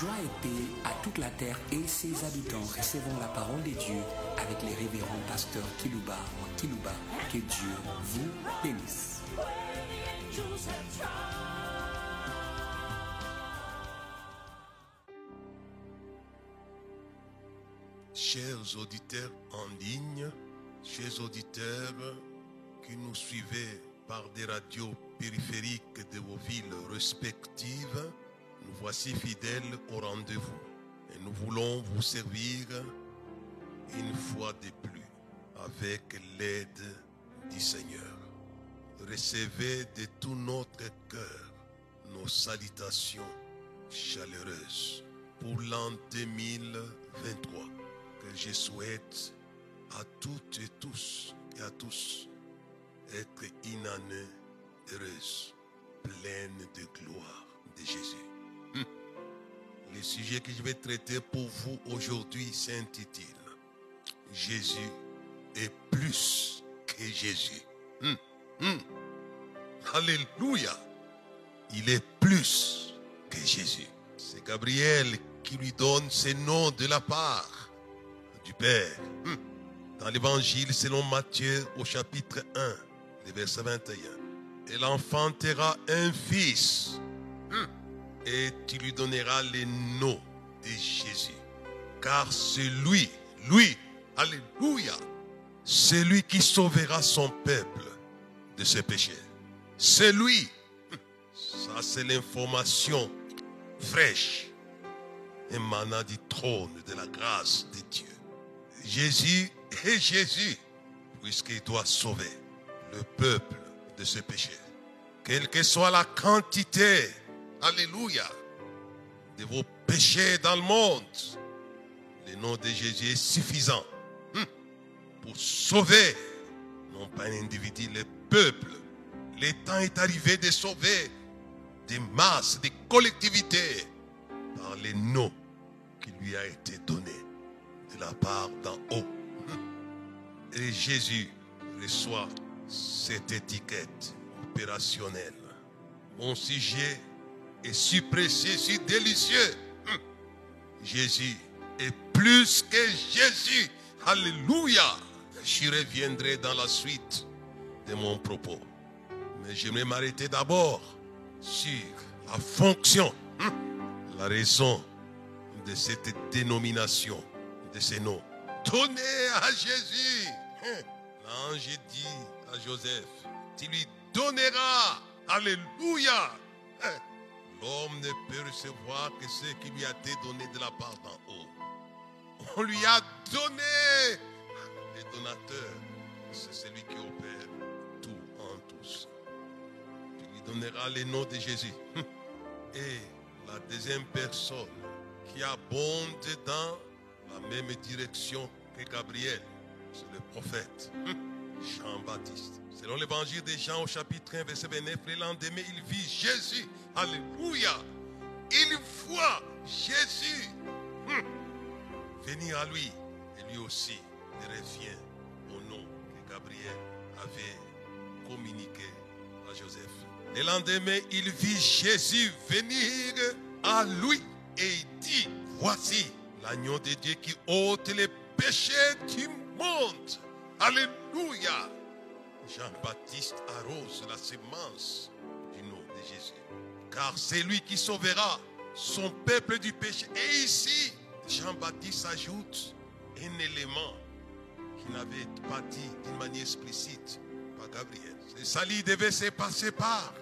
Joie et paix à toute la terre et ses habitants. Recevons la parole de Dieu avec les révérends pasteurs Kilouba ou Kilouba. Que Dieu vous bénisse. Chers auditeurs en ligne, chers auditeurs qui nous suivez par des radios périphériques de vos villes respectives, nous voici fidèles au rendez-vous et nous voulons vous servir une fois de plus avec l'aide du Seigneur. Recevez de tout notre cœur nos salutations chaleureuses pour l'an 2023 que je souhaite à toutes et tous et à tous être une année heureuse, pleine de gloire de Jésus. Le sujet que je vais traiter pour vous aujourd'hui s'intitule Jésus est plus que Jésus. Hum, hum. Alléluia. Il est plus que Jésus. C'est Gabriel qui lui donne ce nom de la part du Père. Hum. Dans l'évangile selon Matthieu au chapitre 1, le verset 21. Elle enfantera un fils. Et tu lui donneras le nom de Jésus. Car c'est lui, lui, alléluia, c'est lui qui sauvera son peuple de ses péchés. C'est lui. Ça, c'est l'information fraîche émanant du trône de la grâce de Dieu. Jésus est Jésus, puisqu'il doit sauver le peuple de ses péchés. Quelle que soit la quantité, alléluia, de vos péchés dans le monde, le nom de Jésus est suffisant hum, pour sauver, non pas un individu, le peuple. Le temps est arrivé de sauver des masses, des collectivités par les noms qui lui a été donné de la part d'en haut. Et Jésus reçoit cette étiquette opérationnelle. Mon sujet est si précieux, si délicieux. Hum. Jésus est plus que Jésus. Alléluia. Je reviendrai dans la suite de mon propos. Mais j'aimerais m'arrêter d'abord sur la fonction, hum, la raison de cette dénomination, de ces noms. Donnez à Jésus. Hum. L'ange dit à Joseph, tu lui donneras. Alléluia. L'homme ne peut recevoir que ce qui lui a été donné de la part d'en haut. On lui a donné. Le donateur, c'est celui qui opère tout en tous. Tu lui donneras le nom de Jésus. Et la deuxième personne qui abonde dans la même direction que Gabriel, c'est le prophète Jean-Baptiste. Selon l'évangile de Jean au chapitre 1, verset 29, le lendemain, il vit Jésus. Alléluia. Il voit Jésus hum, venir à lui. Et lui aussi, il revient au nom que Gabriel avait communiqué à Joseph. Le lendemain, il vit Jésus venir à lui et il dit, voici l'agneau de Dieu qui ôte les péchés du monde. Alléluia. Jean-Baptiste arrose la sémence Car c'est lui qui sauvera son peuple du péché. Et ici, Jean-Baptiste ajoute un élément qui n'avait pas dit d'une manière explicite par Gabriel. Ce salut devait se passer par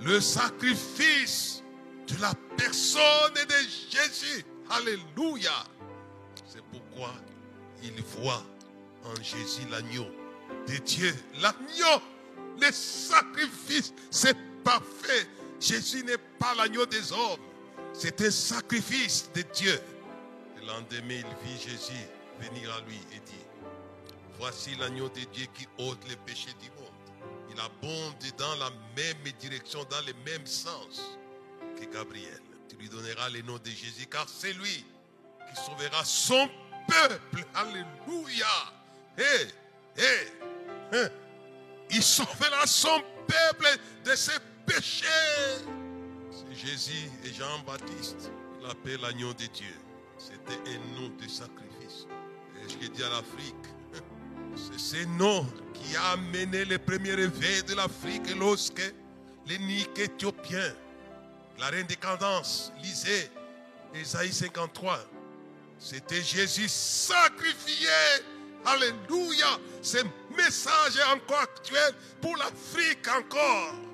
le sacrifice de la personne de Jésus. Alléluia. C'est pourquoi il voit en Jésus l'agneau de Dieu. L'agneau, le sacrifice, c'est parfait. Jésus n'est pas l'agneau des hommes. C'est un sacrifice de Dieu. Le lendemain, il vit Jésus venir à lui et dit, voici l'agneau de Dieu qui ôte les péchés du monde. Il abonde dans la même direction, dans le même sens que Gabriel. Tu lui donneras le nom de Jésus, car c'est lui qui sauvera son peuple. Alléluia. Hé, hé, hein. Il sauvera son peuple de ses C'est Jésus et Jean-Baptiste. On l'appelle l'agneau de Dieu. C'était un nom de sacrifice. Et je dis à l'Afrique, c'est ce nom qui a amené le premier réveil de l'Afrique lorsque les Niques éthiopiens, la cadences, lisait Ésaïe 53. C'était Jésus sacrifié. Alléluia. Ce message est encore actuel pour l'Afrique encore.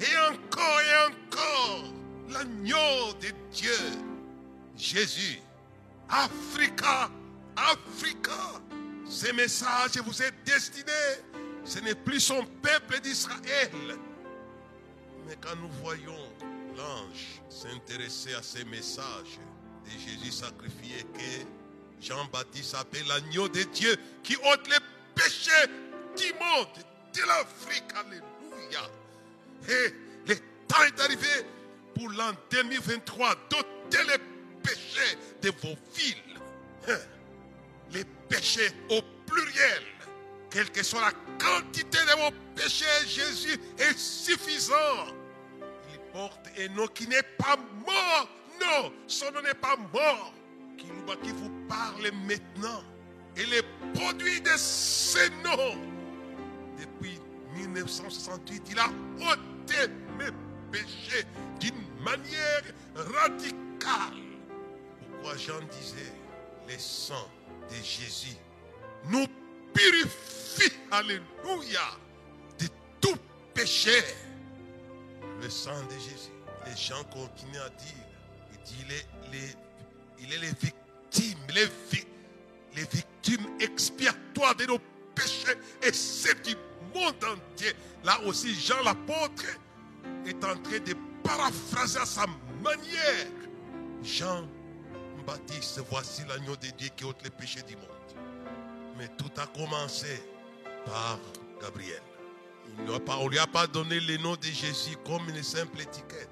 Et encore et encore. L'agneau de Dieu. Jésus. Africa. Africa. Ce message vous est destiné. Ce n'est plus son peuple d'Israël. Mais quand nous voyons l'ange s'intéresser à ces messages de Jésus sacrifié que Jean-Baptiste appelle l'agneau de Dieu qui ôte les péchés du monde, de l'Afrique. Alléluia. Et le temps est arrivé pour l'an 2023 d'ôter les péchés de vos villes. Hein. Les péchés au pluriel. Quelle que soit la quantité de vos péchés, Jésus est suffisant. Il porte un nom qui n'est pas mort. Non, son nom n'est pas mort. Qui, vous parle maintenant. Et les produits de ce nom, depuis 1968, il a ôté mes péchés d'une manière radicale. Pourquoi Jean disait, les sang de Jésus nous purifie, alléluia, de tout péché. Le sang de Jésus. Les gens continuent à dire, il est les, il est les victimes, les, les victimes expiatoires de nos péchés et c'est du monde entier. Là aussi, Jean l'apôtre est en train de paraphraser à sa manière. Jean Baptiste, voici l'agneau de Dieu qui ôte les péchés du monde. Mais tout a commencé par Gabriel. Il on ne lui a pas donné le nom de Jésus comme une simple étiquette.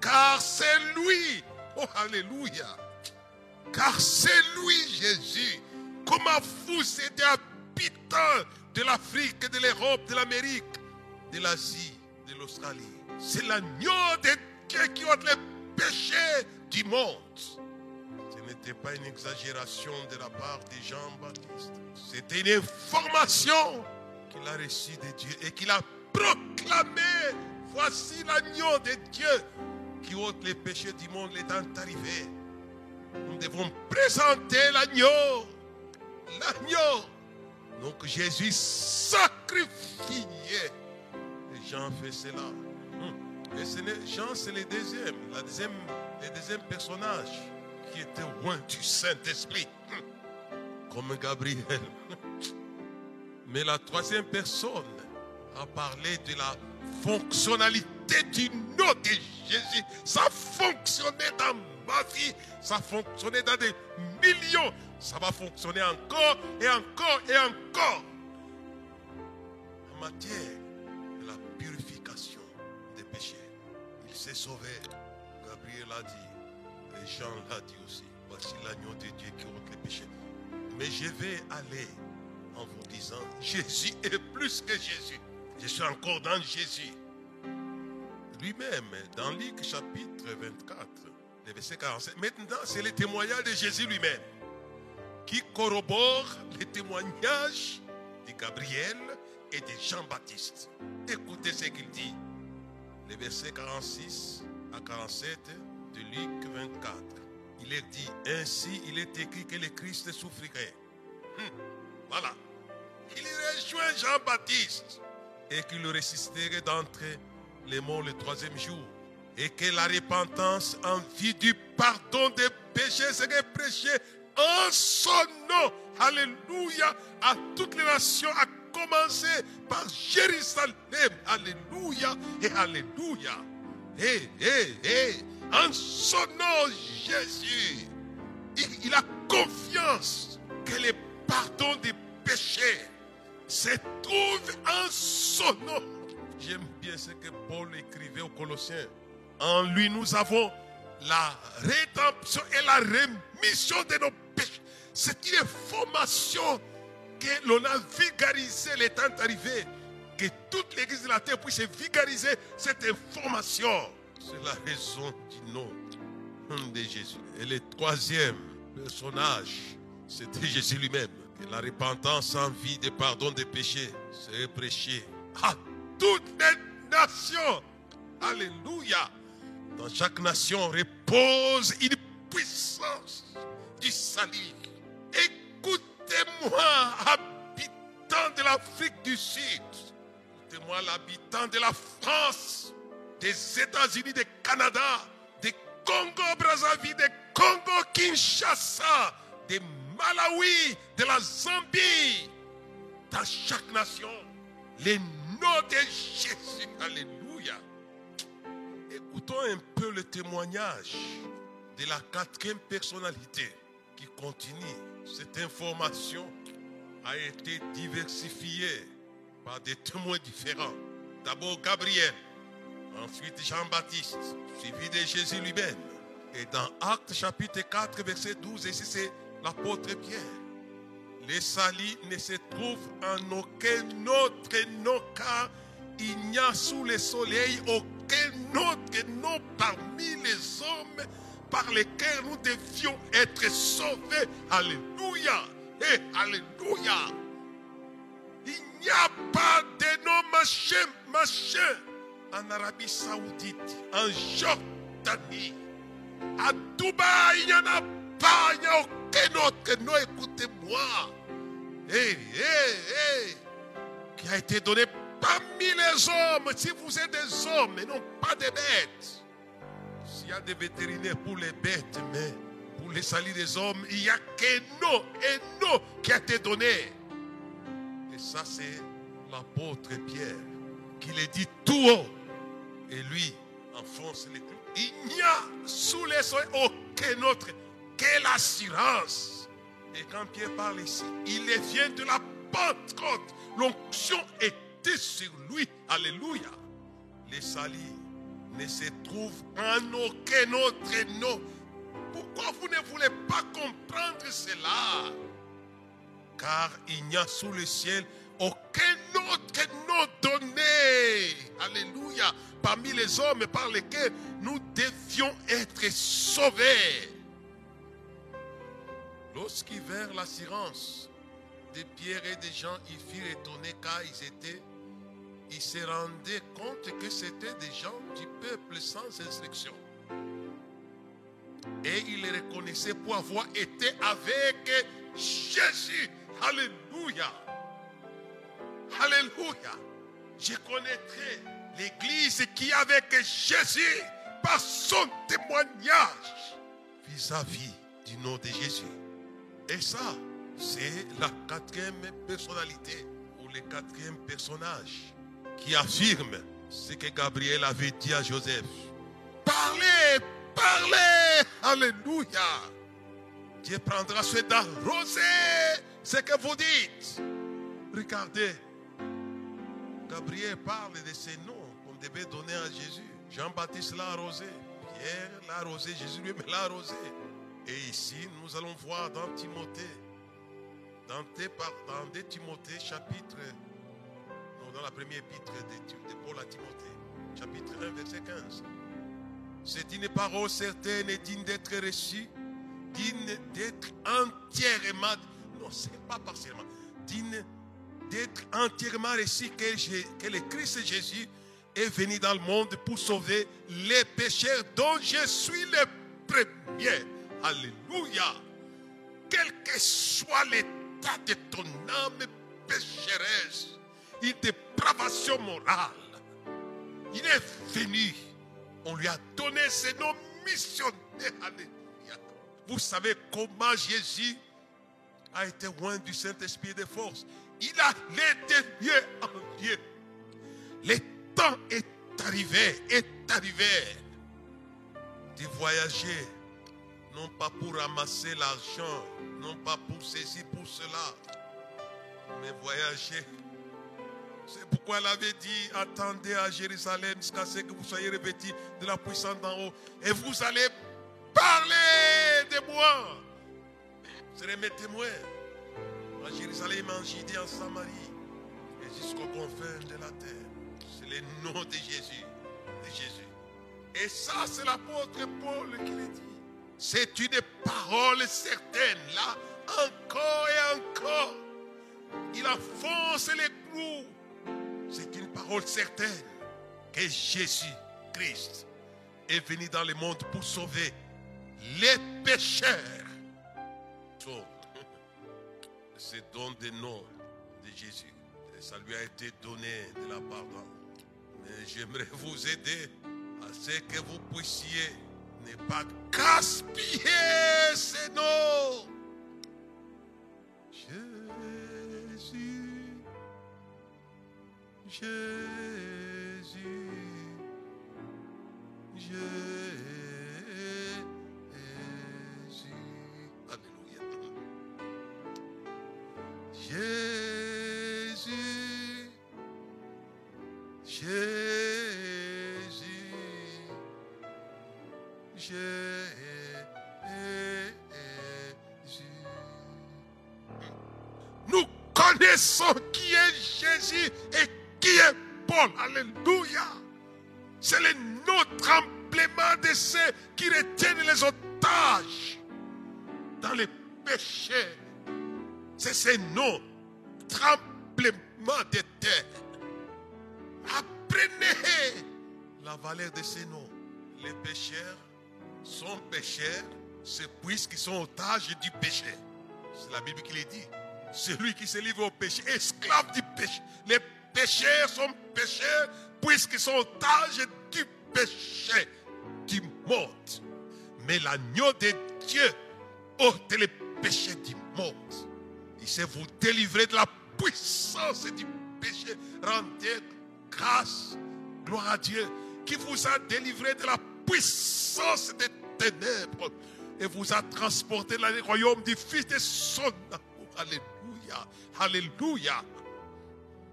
Car c'est lui. Oh, Alléluia. Car c'est lui, Jésus. Comment vous êtes de l'Afrique, de l'Europe, de l'Amérique, de l'Asie, de l'Australie. C'est l'agneau de Dieu qui ôte les péchés du monde. Ce n'était pas une exagération de la part de Jean-Baptiste. C'était une information qu'il a reçue de Dieu et qu'il a proclamé. Voici l'agneau de Dieu qui ôte les péchés du monde. Le temps arrivé. Nous devons présenter l'agneau. L'agneau. Donc Jésus sacrifié. Et Jean fait cela. Hum. Et Jean, c'est le deuxième, le deuxième personnage qui était loin du Saint-Esprit. Hum. Comme Gabriel. Mais la troisième personne a parlé de la fonctionnalité du nom de Jésus. Ça fonctionnait dans ma vie, ça fonctionnait dans des millions, ça va fonctionner encore et encore et encore. En matière de la purification des péchés, il s'est sauvé. Gabriel a dit, et Jean l'a dit aussi, voici l'agneau de Dieu qui ôte les péchés. Mais je vais aller en vous disant, Jésus est plus que Jésus. Je suis encore dans Jésus. Lui-même, dans Luc chapitre 24, le verset 47. Maintenant, c'est le témoignage de Jésus lui-même qui corrobore les témoignages de Gabriel et de Jean-Baptiste. Écoutez ce qu'il dit. Les versets 46 à 47 de Luc 24. Il est dit, ainsi il est écrit que le Christ souffrirait. Hum, voilà. Il rejoint Jean-Baptiste et qu'il ressusciterait d'entre les morts le troisième jour. Et que la repentance en vue du pardon des péchés serait prêchée en son nom. Alléluia. À toutes les nations, à commencer par Jérusalem. Alléluia et Alléluia. Et, et, et, en son nom, Jésus, il a confiance que le pardon des péchés se trouve en son nom. J'aime bien ce que Paul écrivait aux Colossiens. En lui, nous avons la rédemption et la rémission de nos péchés. C'est une formation que l'on a vulgarisée le temps arrivé. Que toute l'église de la terre puisse vulgariser cette information. C'est la raison du nom. de Jésus. Et le troisième personnage, c'était Jésus lui-même. Que la repentance en vie de pardon des péchés serait prêchée à toutes les nations. Alléluia. Dans chaque nation repose une puissance du salut. Écoutez-moi, habitants de l'Afrique du Sud. Écoutez-moi, l'habitant de la France, des États-Unis, du Canada, des Congo-Brazzaville, des Congo-Kinshasa, des Malawi, de la Zambie. Dans chaque nation, les noms de Jésus. Écoutons un peu le témoignage de la quatrième personnalité qui continue. Cette information a été diversifiée par des témoins différents. D'abord Gabriel, ensuite Jean-Baptiste, suivi de Jésus lui-même. Et dans Actes chapitre 4, verset 12, ici c'est l'apôtre Pierre. Les salis ne se trouvent en aucun autre nom car il n'y a sous le soleil aucun autre nom parmi les hommes par lesquels nous devions être sauvés. Alléluia. Et Alléluia. Il n'y a pas de nom machin, machin en Arabie Saoudite, en Jordanie, à Dubaï, il n'y en a pas, il n'y a aucun autre nom, écoutez-moi. Hé, hé, hé, qui a été donné parmi les hommes, si vous êtes des hommes et non pas des bêtes. S'il y a des vétérinaires pour les bêtes, mais pour les salis des hommes, il n'y a un nom qui a été donné. Et ça, c'est l'apôtre Pierre qui le dit tout haut. Et lui enfonce les clous. Il n'y a sous les soins aucun autre que l'assurance. Et quand Pierre parle ici, il vient de la Pentecôte. L'onction sur lui. Alléluia. Les salis ne se trouvent en aucun autre nom. Pourquoi vous ne voulez pas comprendre cela? Car il n'y a sous le ciel aucun autre nom donné. Alléluia. Parmi les hommes par lesquels nous devions être sauvés. Lorsqu'ils vinrent l'assurance de Pierre et des gens, ils furent étonnés car ils étaient, ils se rendaient compte que c'était des gens du peuple sans instruction. Et ils les reconnaissaient pour avoir été avec Jésus. Alléluia. Alléluia. Je connaîtrai l'église qui est avec Jésus par son témoignage vis-à-vis du nom de Jésus. Et ça, c'est la quatrième personnalité ou le quatrième personnage qui affirme ce que Gabriel avait dit à Joseph. Parlez, parlez, alléluia. Dieu prendra soin d'arroser ce que vous dites. Regardez, Gabriel parle de ces noms qu'on devait donner à Jésus. Jean-Baptiste l'a arrosé, Pierre l'a arrosé, Jésus lui-même l'a arrosé. Et ici, nous allons voir dans Timothée, dans, dans 2 Timothée, chapitre, dans la première épître de, Paul à Timothée, chapitre 1, verset 15. C'est une parole certaine et digne d'être reçue, digne d'être entièrement, non, ce n'est pas partiellement, digne d'être entièrement reçue que, que le Christ Jésus est venu dans le monde pour sauver les pécheurs dont je suis le premier. Alléluia. Quel que soit l'état de ton âme pécheresse, une dépravation morale, il est venu. On lui a donné ce nom missionnaire. Vous savez comment Jésus a été loin du Saint-Esprit de force. Il a été Dieu en Dieu. Le temps est arrivé, est arrivé de voyager non pas pour ramasser l'argent, non pas pour ceci, pour cela, mais voyager. C'est pourquoi elle avait dit, attendez à Jérusalem jusqu'à ce que vous soyez revêtis de la puissance d'en haut. Et vous allez parler de moi. Vous serez mes témoins. À Jérusalem, en Judée, en Samarie, et jusqu'aux confins de la terre. C'est le nom de Jésus. De Jésus. Et ça, c'est l'apôtre Paul qui le dit. C'est une parole certaine. Là, encore et encore. Il enfonce les clous. C'est une parole certaine que Jésus Christ est venu dans le monde pour sauver les pécheurs. C'est don des noms de Jésus. Et ça lui a été donné de la pardon. Mais j'aimerais vous aider à ce que vous puissiez ne pas gaspiller ces noms. Jésus, Jésus, Jésus. Alléluia. Jésus, Jésus, Jésus. Nous connaissons qui est Jésus est Paul. Alléluia. C'est le nom tremblement de ceux qui retiennent les otages dans les péchés. C'est ce nom tremblement de terre. Apprenez la valeur de ces noms. Les pécheurs sont pécheurs, c'est puisqu'ils sont otages du péché. C'est la Bible qui le dit. Celui qui se livre au péché, esclave du péché. Les pécheurs sont pécheurs puisqu'ils sont otages du péché, du monde. Mais l'agneau de Dieu ôte les péchés du monde. Il sait vous délivrer de la puissance du péché. Rendez grâce, gloire à Dieu, qui vous a délivré de la puissance des ténèbres et vous a transporté dans le royaume du Fils de son amour. Alléluia. Alléluia.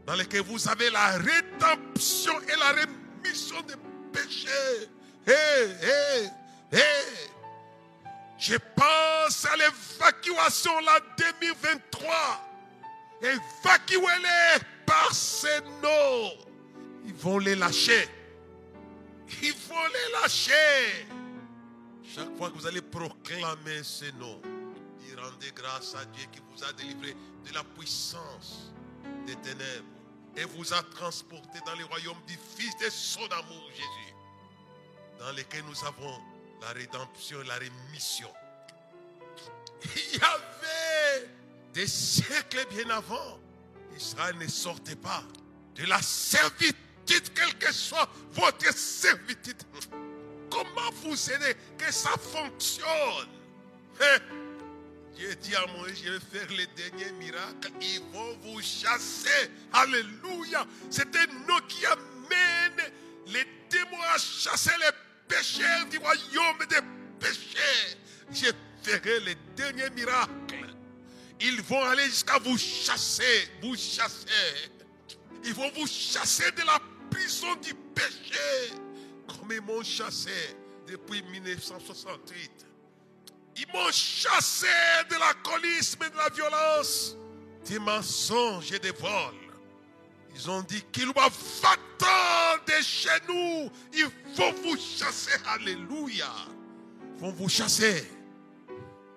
Dans lequel vous avez la rédemption et la rémission des péchés. Hé, hé, hé. Je pense à l'évacuation la 2023. Évacuez-les par ces noms. Ils vont les lâcher. Ils vont les lâcher. Chaque fois que vous allez proclamer ces noms, rendez grâce à Dieu qui vous a délivré de la puissance des ténèbres et vous a transporté dans le royaume du Fils de son amour, Jésus, dans lequel nous avons la rédemption et la rémission. Il y avait des siècles bien avant, Israël ne sortait pas de la servitude, quelle que soit votre servitude. Comment vous aidez que ça fonctionne? Hein? Dieu dit à Moïse, je vais faire les derniers miracles. Ils vont vous chasser. Alléluia. C'est un nom qui amène les démons à chasser les pécheurs du royaume des péchés. Je ferai les derniers miracles. Ils vont aller jusqu'à vous chasser, vous chasser. Ils vont vous chasser de la prison du péché, comme ils m'ont chassé depuis 1968. Ils m'ont chassé de l'alcoolisme et de la violence, des mensonges et des vols. Ils ont dit qu'il va va de chez nous. Il faut vous chasser. Alléluia. Ils vont vous chasser.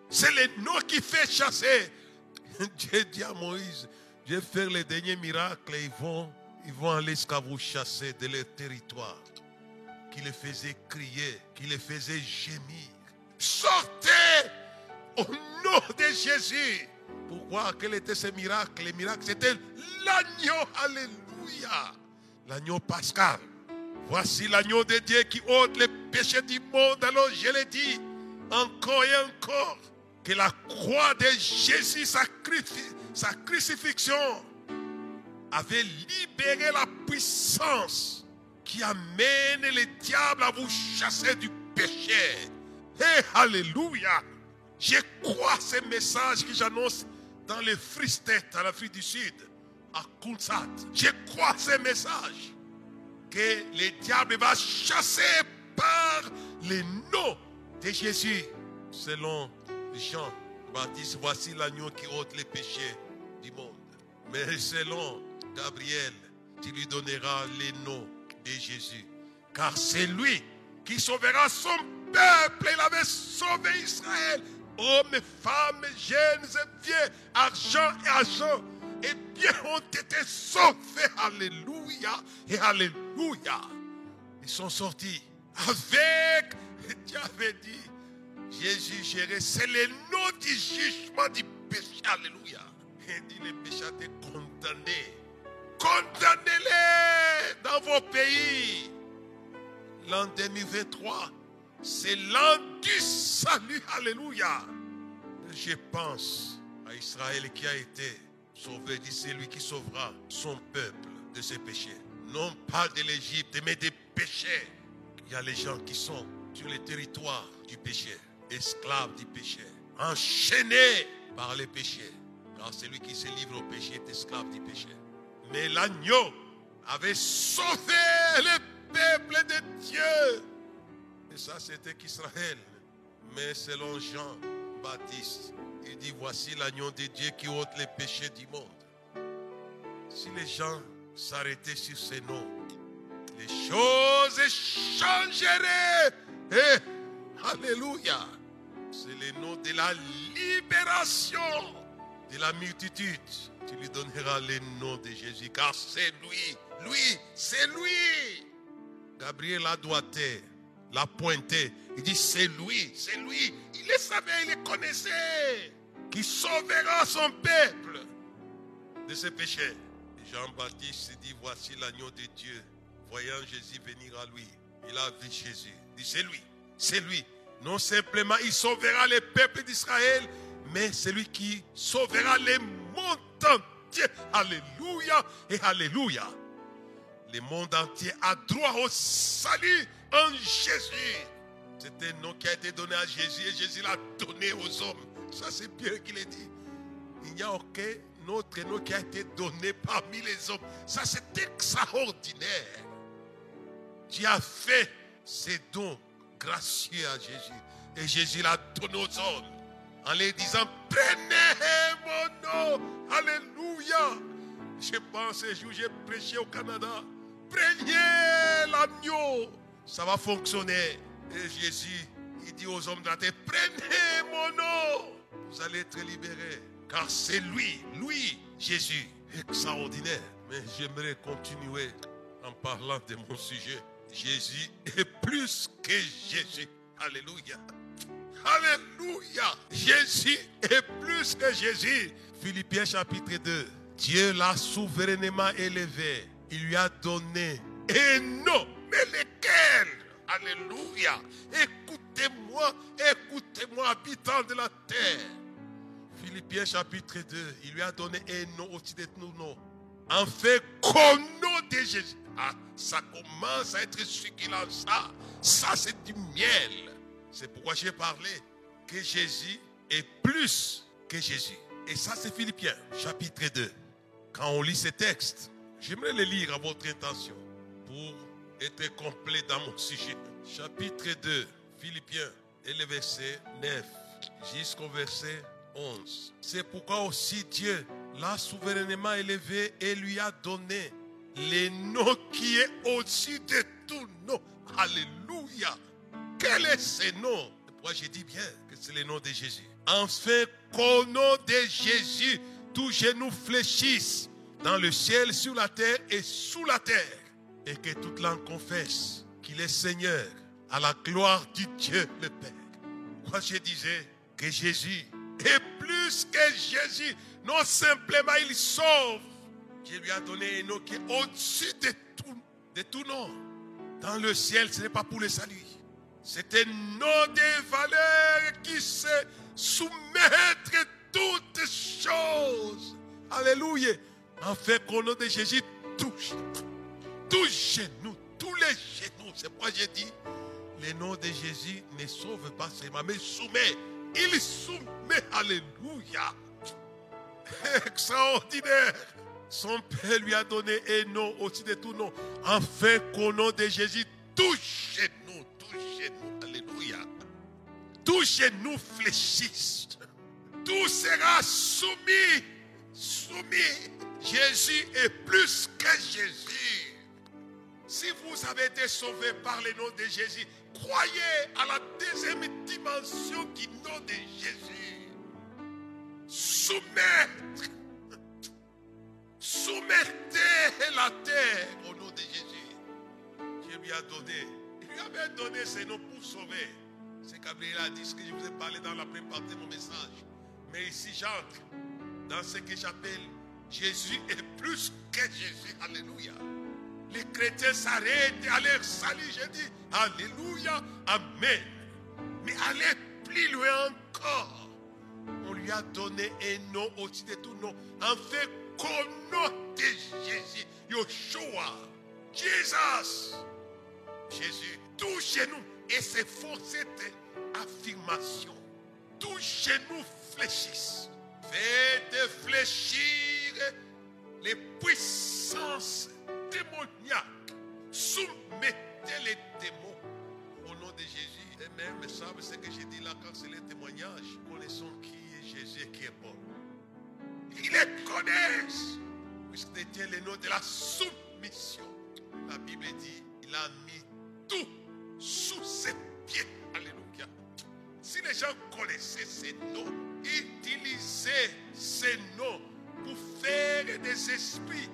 C'est le nom qui fait chasser. Dieu dit à Moïse, je vais faire les derniers miracles et ils vont, ils vont aller jusqu'à vous chasser de leur territoire. Qui les faisait crier, qui les faisait gémir. Sortez au nom de Jésus. Pourquoi Quel était ce miracle Les miracles, c'était l'agneau. Alléluia. L'agneau pascal. Voici l'agneau de Dieu qui ôte les péchés du monde. Alors je l'ai dit encore et encore que la croix de Jésus, sa, sa crucifixion, avait libéré la puissance qui amène les diables à vous chasser du péché. Et Alléluia. Je crois ces messages que j'annonce dans les Free State, à l'Afrique du Sud, à Kunsat. Je crois ces messages que les diables va chasser par les noms de Jésus. Selon Jean Baptiste, voici l'agneau qui ôte les péchés du monde. Mais selon Gabriel, tu lui donneras les noms de Jésus. Car c'est lui qui sauvera son peuple. Il avait sauvé Israël. Hommes, femmes, jeunes et vieux, argent et argent, et bien ont été sauvés. Alléluia et Alléluia. Ils sont sortis avec, Dieu avait dit, Jésus gérait, c'est le nom du jugement du péché. Alléluia. Il dit, les pécheurs étaient condamnés. Condamnez-les dans vos pays. L'an 2023, c'est l'an du salut. Alléluia. Je pense à Israël qui a été sauvé. Dit c'est lui qui sauvera son peuple de ses péchés. Non pas de l'Égypte, mais des péchés. Il y a les gens qui sont sur les territoires du péché, esclaves du péché, enchaînés par les péchés. Car celui qui se livre au péché est esclave du péché. Mais l'agneau avait sauvé le peuple de Dieu. Ça, c'était qu'Israël. Mais selon Jean-Baptiste, il dit, voici l'agneau de Dieu qui ôte les péchés du monde. Si les gens s'arrêtaient sur ces noms, les choses changeraient. Et, alléluia. C'est le nom de la libération de la multitude. Tu lui donneras le nom de Jésus, car c'est lui. Lui, c'est lui. Gabriel a doigté, l'a pointé. Il dit, c'est lui, c'est lui. Il le savait, il le connaissait. Qui sauvera son peuple de ses péchés. Jean-Baptiste dit, voici l'agneau de Dieu. Voyant Jésus venir à lui, il a vu Jésus. Il dit, c'est lui, c'est lui. Non simplement, il sauvera le peuple d'Israël, mais c'est lui qui sauvera les mondes entiers. Alléluia et Alléluia. Le monde entier a droit au salut en Jésus. C'est un nom qui a été donné à Jésus et Jésus l'a donné aux hommes. Ça, c'est Pierre qui l'a dit. Il n'y a aucun autre nom qui a été donné parmi les hommes. Ça, c'est extraordinaire. Tu as fait ces dons gracieux à Jésus. Et Jésus l'a donné aux hommes en les disant, prenez mon nom. Alléluia. Je pense un jour, j'ai prêché au Canada. Prenez l'agneau. Ça va fonctionner. Et Jésus, il dit aux hommes de la terre, prenez mon nom. Vous allez être libérés. Car c'est lui, lui, Jésus, extraordinaire. Mais j'aimerais continuer en parlant de mon sujet. Jésus est plus que Jésus. Alléluia. Alléluia. Jésus est plus que Jésus. Philippiens chapitre 2. Dieu l'a souverainement élevé. Il lui a donné un nom. Mais lequel Alléluia. Écoutez-moi, écoutez-moi, habitants de la terre. Philippiens chapitre 2, il lui a donné un nom au-dessus de nos noms. En fait, nom de Jésus. Ah, ça commence à être succulent. Ça, ça c'est du miel. C'est pourquoi j'ai parlé que Jésus est plus que Jésus. Et ça, c'est Philippiens chapitre 2. Quand on lit ces textes, j'aimerais les lire à votre intention pour être complet dans mon sujet. Chapitre 2, Philippiens, et le verset 9 jusqu'au verset 11. C'est pourquoi aussi Dieu l'a souverainement élevé et lui a donné les noms qui est au-dessus de tout nom. Alléluia. Quel est ce nom? Pourquoi j'ai dit bien que c'est le nom de Jésus. Enfin, qu'au nom de Jésus, tous genoux fléchissent dans le ciel, sur la terre et sous la terre. Et que toute langue confesse qu'il est Seigneur à la gloire du Dieu le Père. Moi, je disais que Jésus est plus que Jésus. Non simplement il sauve. Dieu lui a donné un nom qui est au-dessus de tout, de tout nom. Dans le ciel, ce n'est pas pour le salut. C'est un nom de valeur qui sait soumettre toutes choses. Alléluia. En fait, qu'au nom de Jésus, touche. Tous genoux, tous les genoux. C'est pourquoi j'ai dit, le nom de Jésus ne sauve pas seulement, mais soumet. Il soumet. Alléluia. Extraordinaire. Son Père lui a donné un nom au-dessus de tout nom. Afin qu'au nom de Jésus, touchez-nous, touchez-nous. Alléluia. Tous genoux fléchissent. Tout sera soumis. Soumis. Jésus est plus que Jésus. Si vous avez été sauvé par le nom de Jésus, croyez à la deuxième dimension du nom de Jésus. Soumettre. Soumettez la terre au nom de Jésus. Dieu lui a donné. Il lui avait donné ses noms pour sauver. C'est Gabriel a dit ce que je vous ai parlé dans la première partie de mon message. Mais ici, j'entre dans ce que j'appelle Jésus est plus que Jésus. Alléluia. Les chrétiens s'arrêtent à leur salut. Je dis Alléluia, Amen. Mais allez plus loin encore. On lui a donné un nom au-dessus de tout nom. En fait, de Jésus, Yeshua, Jesus, Jésus, tout chez nous. Et c'est fort cette affirmation. Tout chez nous fléchissent. Faites fléchir les puissances démoniaques. Soumettez les démons au nom de Jésus. Et même savent ce que j'ai dit là quand c'est le témoignage. Connaissons qui est Jésus qui est bon. Ils les connaissent. Puisqu'il détient le nom de la soumission. La Bible dit, il a mis tout sous ses pieds. Alléluia. Si les gens connaissaient ces noms, utilisez ces noms pour faire des esprits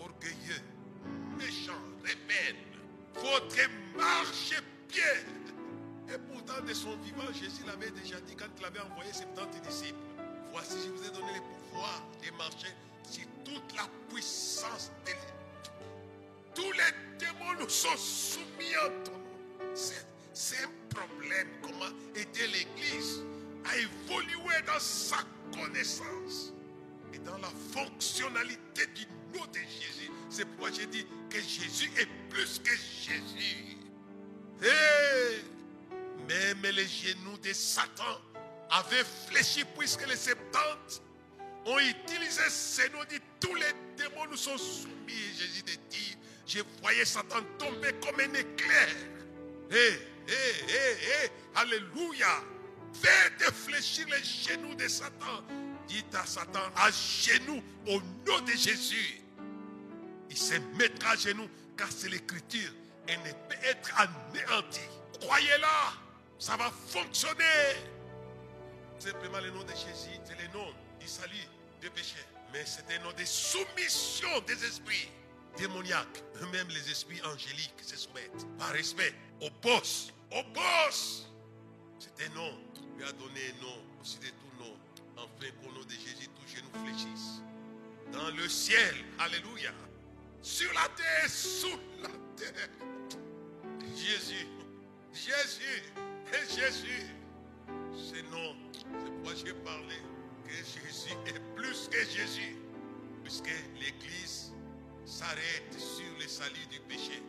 orgueilleux, méchants, rebelles. Votre marche bien. Et pourtant, de son vivant, Jésus l'avait déjà dit quand il avait envoyé ses 70 disciples. Voici, je vous ai donné le pouvoir de marcher sur toute la puissance de Tous les démons nous sont soumis ton nom. C'est un problème. Comment aider l'Église à évoluer dans sa connaissance? Et dans la fonctionnalité du nom de Jésus. C'est pourquoi j'ai dit que Jésus est plus que Jésus. Et même les genoux de Satan avaient fléchi puisque les septante ont utilisé ces noms. Dit tous les démons nous sont soumis. Jésus dit, je voyais Satan tomber comme un éclair. Hé, hé, hé, hé, alléluia. Faites fléchir les genoux de Satan. Dites à Satan, à genoux, au nom de Jésus. Il se mettra à genoux, car c'est l'écriture. Et ne peut être anéanti. Croyez-la, ça va fonctionner. Simplement le nom de Jésus, c'est le nom du salut des péchés. Mais c'est un nom de soumission des esprits démoniaques. Même les esprits angéliques se soumettent par respect au boss. Au boss. C'est un nom. Il a donné un nom aussi de tout nom. Enfin qu'au nom de Jésus, tous genoux fléchissent. Dans le ciel, alléluia. Sur la terre, sous la terre. Jésus, Jésus, et Jésus. Ce nom, c'est pourquoi j'ai parlé que Jésus est plus que Jésus. Puisque l'Église s'arrête sur le salut du péché.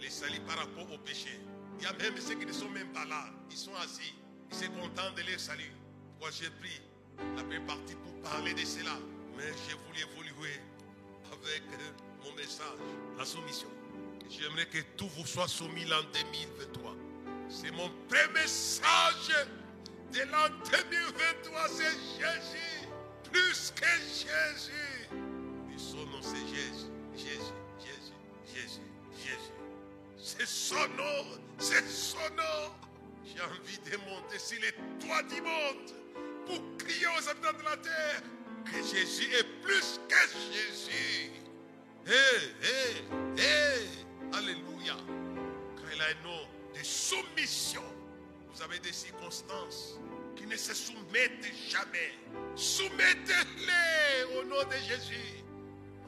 Le salut par rapport au péché. Il y a même ceux qui ne sont même pas là. Ils sont assis. Ils sont contents de leur salut. Moi, j'ai pris la partie pour parler de cela. Mais j'ai voulu évoluer avec mon message, la soumission. J'aimerais que tout vous soit soumis en 2023. C'est mon premier message de l'an 2023. C'est Jésus. Plus que Jésus. Et son nom, c'est Jésus. Jésus, Jésus, Jésus, Jésus. C'est son nom. C'est son nom. J'ai envie de monter sur les toits du monde pour crier aux habitants de la terre que Jésus est plus que Jésus. Hé, hé, hé, Alléluia. Car il a un nom de soumission. Vous avez des circonstances qui ne se soumettent jamais. Soumettez-les au nom de Jésus.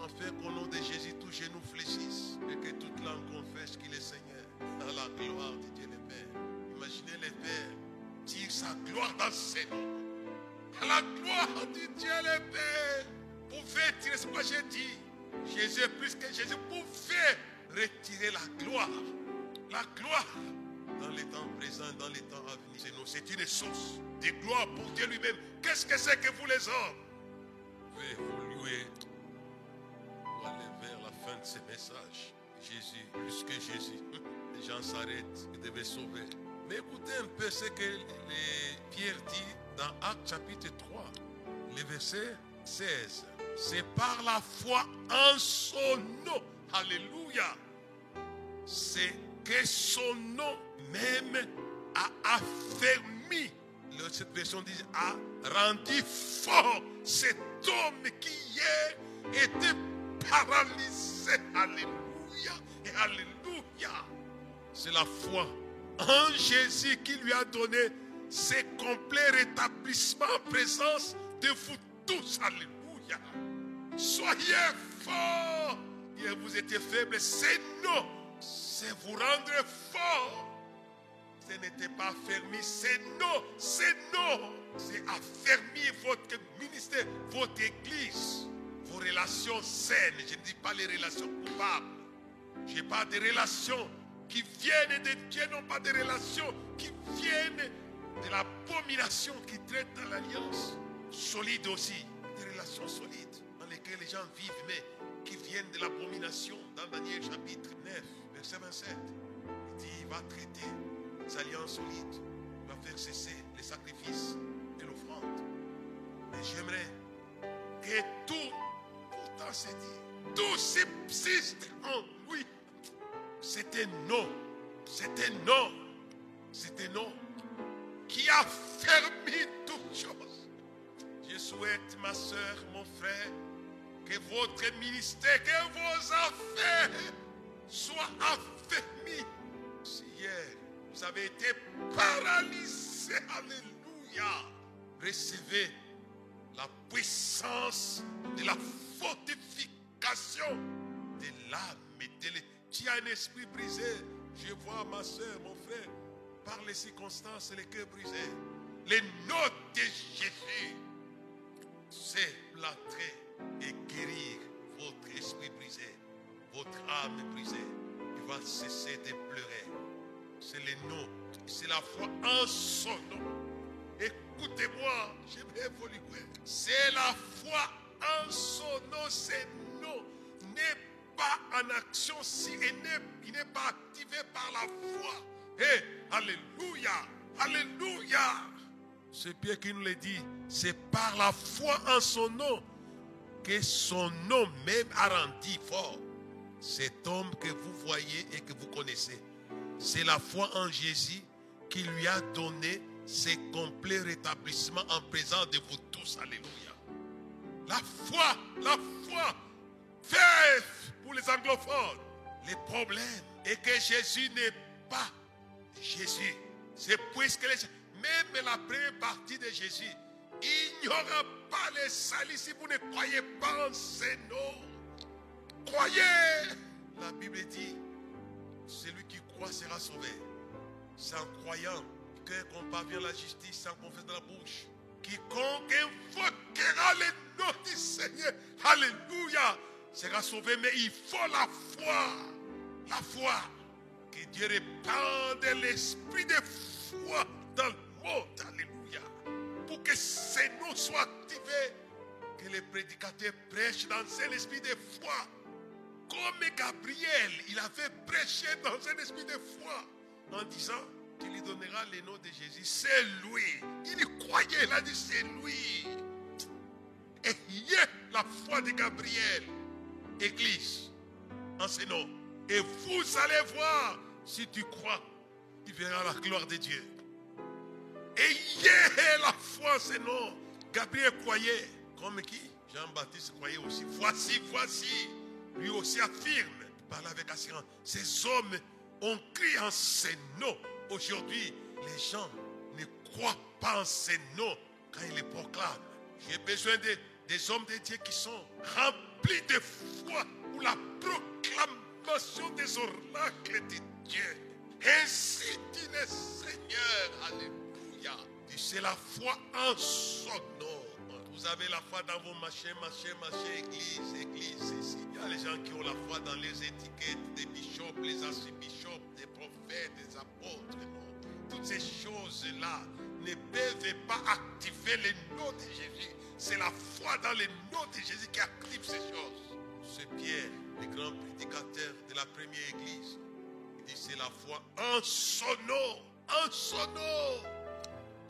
Afin qu'au nom de Jésus, tous genoux fléchissent et que toute langue confesse qu'il est Seigneur. À la gloire de Dieu le Père. Imaginez le Père dire sa gloire dans ses noms. La gloire de Dieu le Père. Pouvez tirer ce que j'ai dit. Jésus plus que Jésus. Pouvez retirer la gloire. La gloire dans les temps présents, dans les temps à venir. C'est une source de gloire pour Dieu lui-même. Qu'est-ce que c'est que vous les hommes? Vous évoluer pour aller vers la fin de ce message. Jésus, plus que Jésus. Les gens s'arrêtent. Ils devaient sauver. Mais écoutez un peu ce que les Pierre dit dans Actes chapitre 3, le verset 16. C'est par la foi en son nom. Alléluia. c'est que son nom même a affermi. Cette version dit a rendu fort cet homme qui hier était paralysé. Alléluia et Alléluia. C'est la foi en Jésus qui lui a donné ce complet rétablissement en présence de vous tous. Alléluia. Soyez forts. Hier vous étiez faibles. C'est non. C'est vous rendre fort. Ce n'était pas affermi. C'est non. C'est non. C'est affermir votre ministère, votre église, vos relations saines. Je ne dis pas les relations coupables. Je parle des relations qui viennent de Dieu, non pas des relations qui viennent de l'abomination qui traite dans l'alliance. Solide aussi, des relations solides dans lesquelles les gens vivent, mais qui viennent de l'abomination. Dans Daniel chapitre 9, verset 27, il dit il va traiter les alliances solides, il va faire cesser les sacrifices et l'offrande. Mais j'aimerais que tout, pourtant c'est dit, tout subsiste en lui. C'était non, c'était non, c'était non qui a fermé toutes choses. Je souhaite, ma soeur, mon frère, que votre ministère, que vos affaires soient affermis. Si hier vous avez été paralysé, alléluia, recevez la puissance de la fortification de l'âme. Tu as un esprit brisé. Je vois ma soeur, mon frère, par les circonstances et les cœurs brisés. Les notes de Jésus, c'est plâtrer et guérir votre esprit brisé, votre âme brisée. Il va cesser de pleurer. C'est les noms, c'est la foi en son nom. Écoutez-moi, je vais vous lire. C'est la foi en son nom, c'est non. N'est pas en action si il n'est pas activé par la foi. Eh, Alléluia, Alléluia. C'est Pierre qui nous le dit. C'est par la foi en son nom que son nom même a rendu fort. Cet homme que vous voyez et que vous connaissez. C'est la foi en Jésus qui lui a donné ce complet rétablissement en présence de vous tous. Alléluia. La foi, la foi fait pour les anglophones. Le problème est que Jésus n'est pas Jésus. C'est puisque les- même la première partie de Jésus, il n'y aura pas les salis si vous ne croyez pas en ces noms. Croyez. La Bible dit, celui qui croit sera sauvé. En croyant qu'on parvient la justice sans confesser de la bouche. Quiconque invoquera le nom du Seigneur, Alléluia, sera sauvé. Mais il faut la foi. La foi. Que Dieu répande l'esprit de foi dans le monde. Alléluia. Pour que ces noms soient activés. Que les prédicateurs prêchent dans un esprit de foi. Comme Gabriel, il avait prêché dans un esprit de foi en disant qu'il lui donnera le nom de Jésus. C'est lui. Il croyait, il a dit c'est lui. Et hier, la foi de Gabriel, Église, en ce nom. Et vous allez voir, si tu crois, tu verras la gloire de Dieu. Hier, la foi ce nom, Gabriel croyait, comme qui? Jean-Baptiste croyait aussi. Voici, voici. Lui aussi affirme, parle avec assurance. Ces hommes ont crié en ces noms. Aujourd'hui, les gens ne croient pas en ces noms quand ils les proclament. J'ai besoin de- des hommes de Dieu qui sont remplis de foi pour la proclamation des oracles de Dieu. Ainsi dit le Seigneur. Alléluia. Et C'est la foi en son nom. Vous avez la foi dans vos machins, machins, machins, église, église, ici. Il y a les gens qui ont la foi dans les étiquettes des bishops, les archibishops, des prophètes, des apôtres. Non. Toutes ces choses-là ne peuvent pas activer le nom de Jésus. C'est la foi dans le nom de Jésus qui active ces choses. C'est Pierre, le grand prédicateur de la première église. La foi en son nom, en son nom.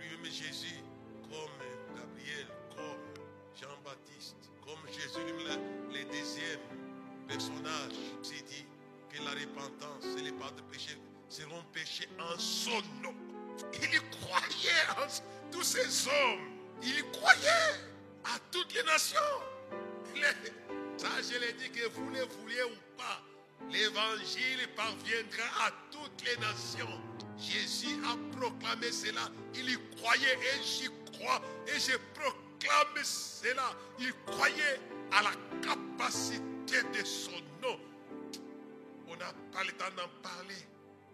Lui-même Jésus, comme Gabriel, comme Jean-Baptiste, comme Jésus lui-même, le, deuxième personnage, s'il dit que la repentance et les pardons de péché seront péchés en son nom. Il croyait en tous ces hommes. Il croyait à toutes les nations. Ça, je l'ai dit que vous le vouliez ou pas. L'évangile parviendra à toutes les nations. Jésus a proclamé cela. Il y croyait et j'y crois. Et je proclame cela. Il croyait à la capacité de son nom. On n'a pas le temps d'en parler.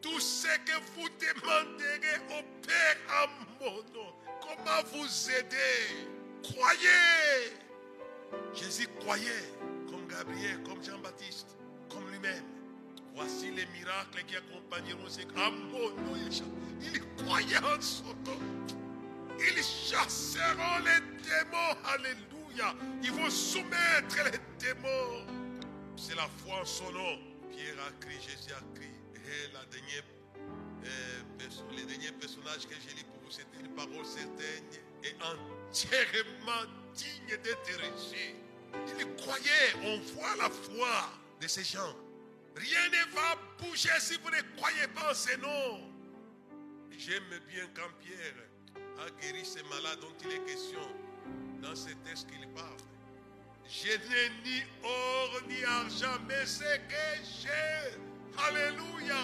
Tout ce que vous demanderez au Père en mon nom, comment vous aider? Croyez Jésus croyait, comme Gabriel, comme Jean-Baptiste, comme lui-même. Voici les miracles qui accompagneront ces. Ils croyaient en son nom. Ils chasseront les démons. Alléluia. Ils vont soumettre les démons. C'est la foi en son nom. Pierre a crié, Jésus a crié. Et la dernière, euh, les derniers personnages que j'ai lu pour vous, c'était une parole certaine et entièrement digne d'être reçue. Ils croyaient, on voit la foi de ces gens. Rien ne va bouger si vous ne croyez pas en ces noms. J'aime bien quand Pierre a guéri ces malades dont il est question dans ce texte qu'il parle. Je n'ai ni or ni argent, mais ce que j'ai, Alléluia,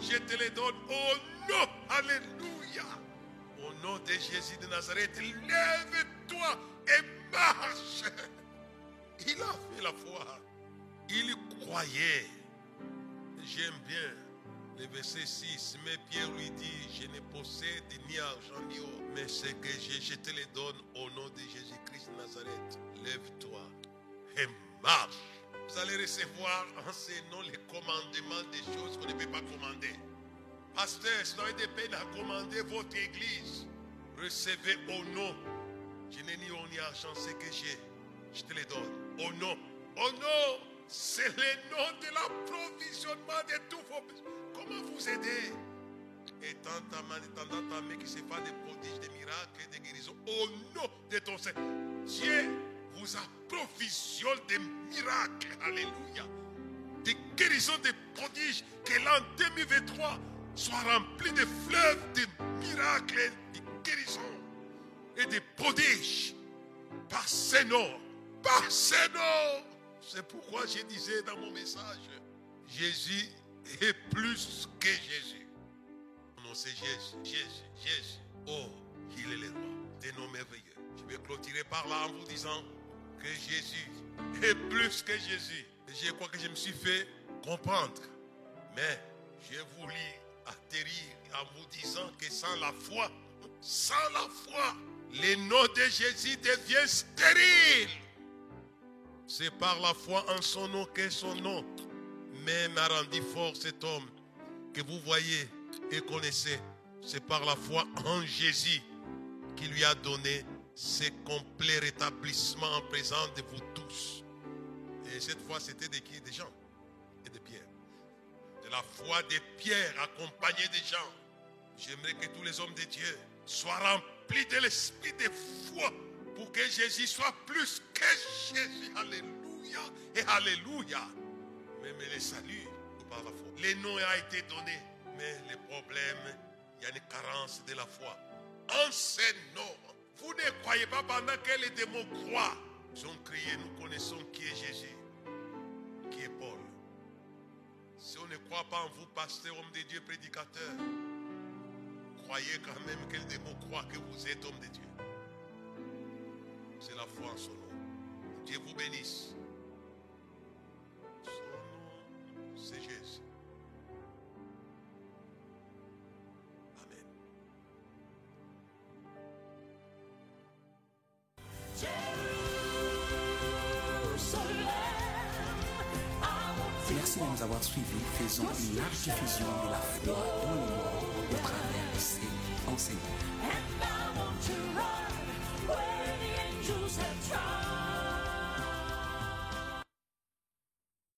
je te les donne au nom, Alléluia. Au nom de Jésus de Nazareth, lève-toi et marche. Il a fait la foi. Il croyait. J'aime bien le verset 6. Mais Pierre lui dit, je ne possède ni argent ni or, mais ce que j'ai, je te le donne au nom de Jésus-Christ de Nazareth. Lève-toi et marche. Vous allez recevoir en ce nom les commandements des choses qu'on ne peut pas commander. Pasteur, avez des peines à commander votre église, recevez au nom. Je n'ai ni or ni argent, ce que j'ai, je te le donne. Au nom. Au nom. C'est le nom de l'approvisionnement de tous vos besoins. Comment vous aider? Étends ta main, étendant ta main qui se fasse des prodiges, des miracles des guérisons. Au nom de ton Seigneur. Dieu vous approvisionne des miracles. Alléluia. Des guérisons, des prodiges. Que l'an 2023 soit rempli de fleuves, de miracles, de guérisons et des prodiges par ces noms, par ces noms. C'est pourquoi je disais dans mon message, Jésus est plus que Jésus. Non, c'est Jésus, Jésus, Jésus. Oh, il est le roi des noms merveilleux. Je vais clôturer par là en vous disant que Jésus est plus que Jésus. Je crois que je me suis fait comprendre. Mais j'ai voulu atterrir en vous disant que sans la foi, sans la foi, le nom de Jésus devient stérile. C'est par la foi en son nom que son nom même a rendu fort cet homme que vous voyez et connaissez. C'est par la foi en Jésus qui lui a donné ce complet rétablissement en présence de vous tous. Et cette fois, c'était de qui? Des gens et de Pierre. De la foi de Pierre accompagné des gens. J'aimerais que tous les hommes de Dieu soient remplis de l'esprit de foi pour que Jésus soit plus que Jésus. Alléluia et Alléluia. Même le salut nous par la foi. Le nom a été donné, mais le problème, il y a une carence de la foi. En ces noms, vous ne croyez pas pendant que les démons croient. Ils ont crié, nous connaissons qui est Jésus, qui est Paul. Si on ne croit pas en vous, pasteur, homme de Dieu, prédicateur, croyez quand même que le démon croit que vous êtes homme de Dieu. C'est la foi en son nom. Dieu vous bénisse. Son nom, c'est Jésus. Amen. Merci de nous avoir suivis. Faisons une large diffusion de la foi dans le monde. have tried.